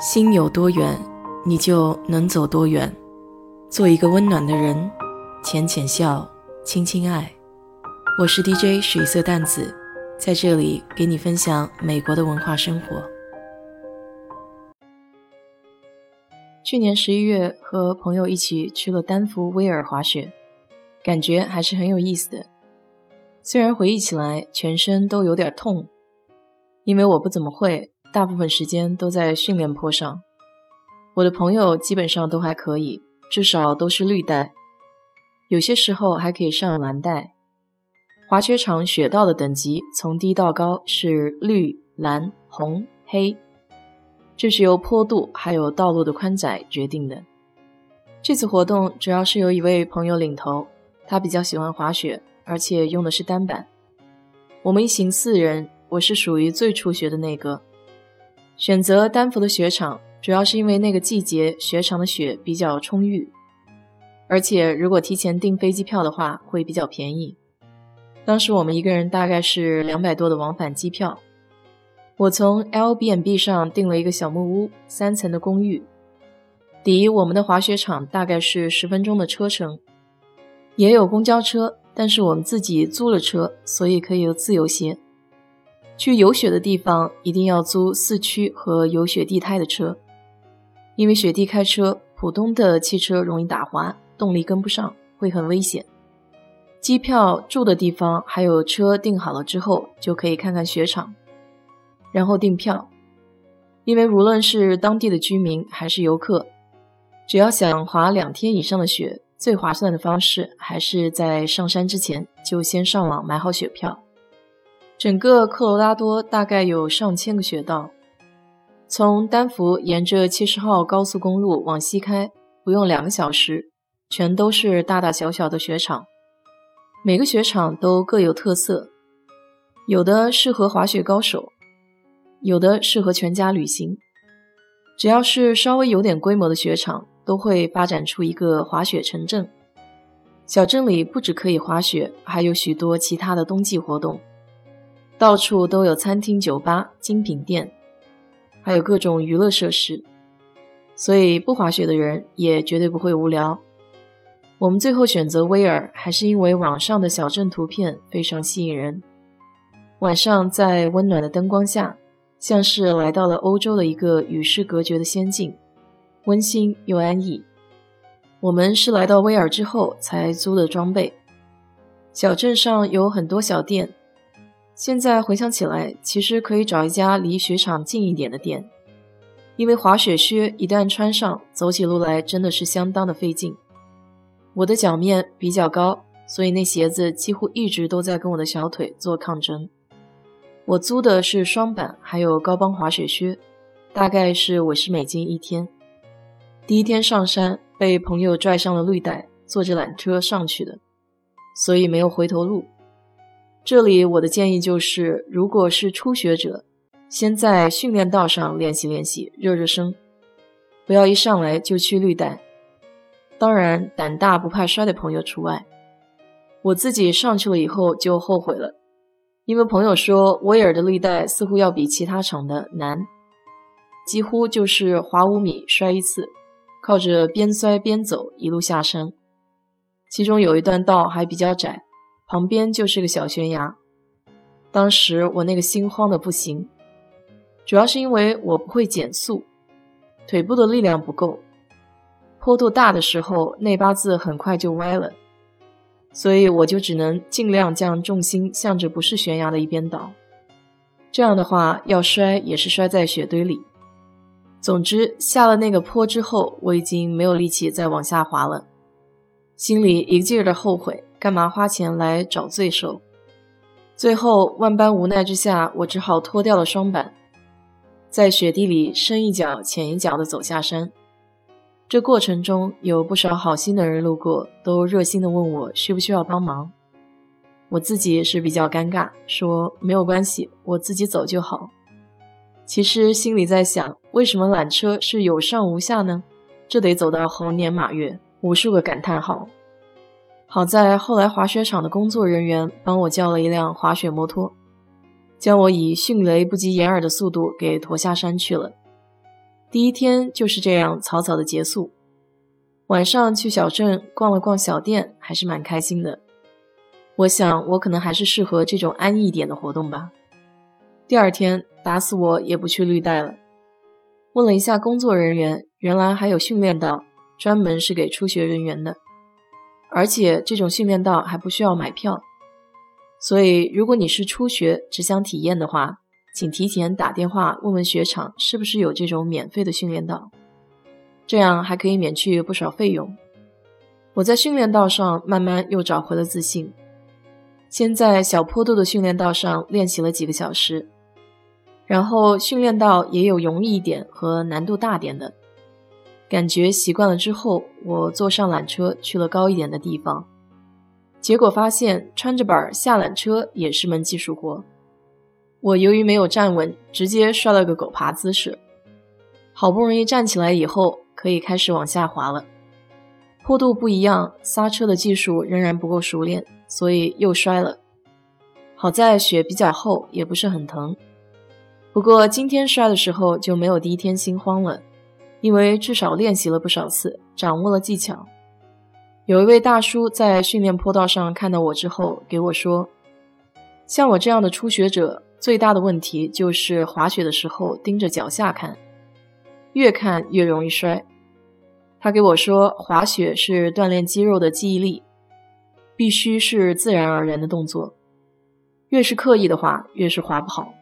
心有多远，你就能走多远。做一个温暖的人，浅浅笑，轻轻爱。我是 DJ 水色淡子，在这里给你分享美国的文化生活。去年十一月和朋友一起去了丹佛威尔滑雪，感觉还是很有意思的。虽然回忆起来全身都有点痛，因为我不怎么会。大部分时间都在训练坡上，我的朋友基本上都还可以，至少都是绿带，有些时候还可以上蓝带。滑雪场雪道的等级从低到高是绿、蓝、红、黑，这是由坡度还有道路的宽窄决定的。这次活动主要是由一位朋友领头，他比较喜欢滑雪，而且用的是单板。我们一行四人，我是属于最初学的那个。选择丹佛的雪场，主要是因为那个季节雪场的雪比较充裕，而且如果提前订飞机票的话会比较便宜。当时我们一个人大概是两百多的往返机票。我从 L B N B 上订了一个小木屋，三层的公寓，离我们的滑雪场大概是十分钟的车程，也有公交车，但是我们自己租了车，所以可以自由些。去有雪的地方一定要租四驱和有雪地胎的车，因为雪地开车，普通的汽车容易打滑，动力跟不上，会很危险。机票、住的地方还有车订好了之后，就可以看看雪场，然后订票。因为无论是当地的居民还是游客，只要想滑两天以上的雪，最划算的方式还是在上山之前就先上网买好雪票。整个科罗拉多大概有上千个雪道，从丹佛沿着七十号高速公路往西开，不用两个小时，全都是大大小小的雪场。每个雪场都各有特色，有的适合滑雪高手，有的适合全家旅行。只要是稍微有点规模的雪场，都会发展出一个滑雪城镇。小镇里不止可以滑雪，还有许多其他的冬季活动。到处都有餐厅、酒吧、精品店，还有各种娱乐设施，所以不滑雪的人也绝对不会无聊。我们最后选择威尔，还是因为网上的小镇图片非常吸引人。晚上在温暖的灯光下，像是来到了欧洲的一个与世隔绝的仙境，温馨又安逸。我们是来到威尔之后才租的装备。小镇上有很多小店。现在回想起来，其实可以找一家离雪场近一点的店，因为滑雪靴一旦穿上，走起路来真的是相当的费劲。我的脚面比较高，所以那鞋子几乎一直都在跟我的小腿做抗争。我租的是双板，还有高帮滑雪靴，大概是五十美金一天。第一天上山，被朋友拽上了绿带，坐着缆车上去的，所以没有回头路。这里我的建议就是，如果是初学者，先在训练道上练习练习，热热身，不要一上来就去绿带。当然，胆大不怕摔的朋友除外。我自己上去了以后就后悔了，因为朋友说威尔的绿带似乎要比其他场的难，几乎就是滑五米摔一次，靠着边摔边走一路下山，其中有一段道还比较窄。旁边就是个小悬崖，当时我那个心慌的不行，主要是因为我不会减速，腿部的力量不够，坡度大的时候内八字很快就歪了，所以我就只能尽量将重心向着不是悬崖的一边倒，这样的话要摔也是摔在雪堆里。总之下了那个坡之后，我已经没有力气再往下滑了，心里一个劲儿的后悔。干嘛花钱来找罪受？最后万般无奈之下，我只好脱掉了双板，在雪地里深一脚浅一脚地走下山。这过程中有不少好心的人路过，都热心地问我需不需要帮忙。我自己也是比较尴尬，说没有关系，我自己走就好。其实心里在想，为什么缆车是有上无下呢？这得走到猴年马月，无数个感叹号。好在后来滑雪场的工作人员帮我叫了一辆滑雪摩托，将我以迅雷不及掩耳的速度给驮下山去了。第一天就是这样草草的结束。晚上去小镇逛了逛小店，还是蛮开心的。我想我可能还是适合这种安逸点的活动吧。第二天打死我也不去绿带了。问了一下工作人员，原来还有训练道，专门是给初学人员的，而且这种训练道还不需要买票。所以如果你是初学只想体验的话，请提前打电话问问雪场是不是有这种免费的训练道。这样还可以免去不少费用。我在训练道上慢慢又找回了自信，先在小坡度的训练道上练习了几个小时，然后训练道也有容易一点和难度大点的。感觉习惯了之后，我坐上缆车去了高一点的地方，结果发现穿着板下缆车也是门技术活。我由于没有站稳，直接摔了个狗爬姿势。好不容易站起来以后。可以开始往下滑了，坡度不一样，刹车的技术仍然不够熟练，所以又摔了。好在雪比较厚，也不是很疼。不过今天摔的时候就没有第一天心慌了，因为至少练习了不少次，掌握了技巧。有一位大叔在训练坡道上看到我之后给我说：“像我这样的初学者，最大的问题就是滑雪的时候盯着脚下看。”越看越容易摔。他给我说，滑雪是锻炼肌肉的记忆力，必须是自然而然的动作，越是刻意的话，越是滑不好。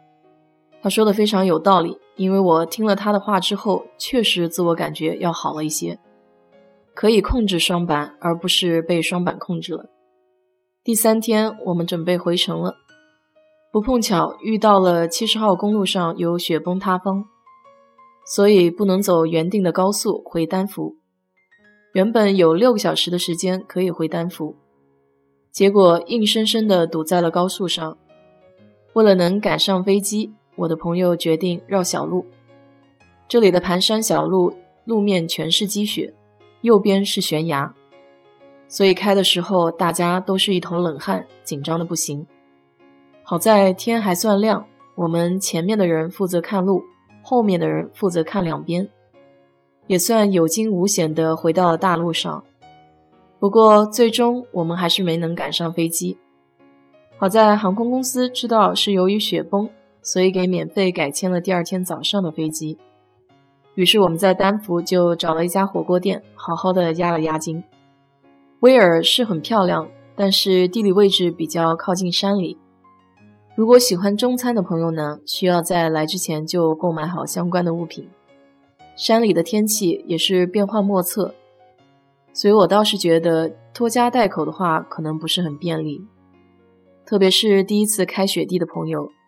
他说的非常有道理，因为我听了他的话之后，确实自我感觉要好了一些，可以控制双板，而不是被双板控制了。第三天，我们准备回城了，不碰巧遇到了七十号公路上有雪崩塌方。所以不能走原定的高速回丹佛。原本有六个小时的时间可以回丹佛，结果硬生生的堵在了高速上。为了能赶上飞机，我的朋友决定绕小路。这里的盘山小路路面全是积雪，右边是悬崖，所以开的时候大家都是一头冷汗，紧张的不行。好在天还算亮，我们前面的人负责看路。后面的人负责看两边，也算有惊无险地回到了大路上。不过最终我们还是没能赶上飞机。好在航空公司知道是由于雪崩，所以给免费改签了第二天早上的飞机。于是我们在丹佛就找了一家火锅店，好好的压了压惊。威尔是很漂亮，但是地理位置比较靠近山里。如果喜欢中餐的朋友呢，需要在来之前就购买好相关的物品。山里的天气也是变幻莫测，所以我倒是觉得拖家带口的话可能不是很便利，特别是第一次开雪地的朋友，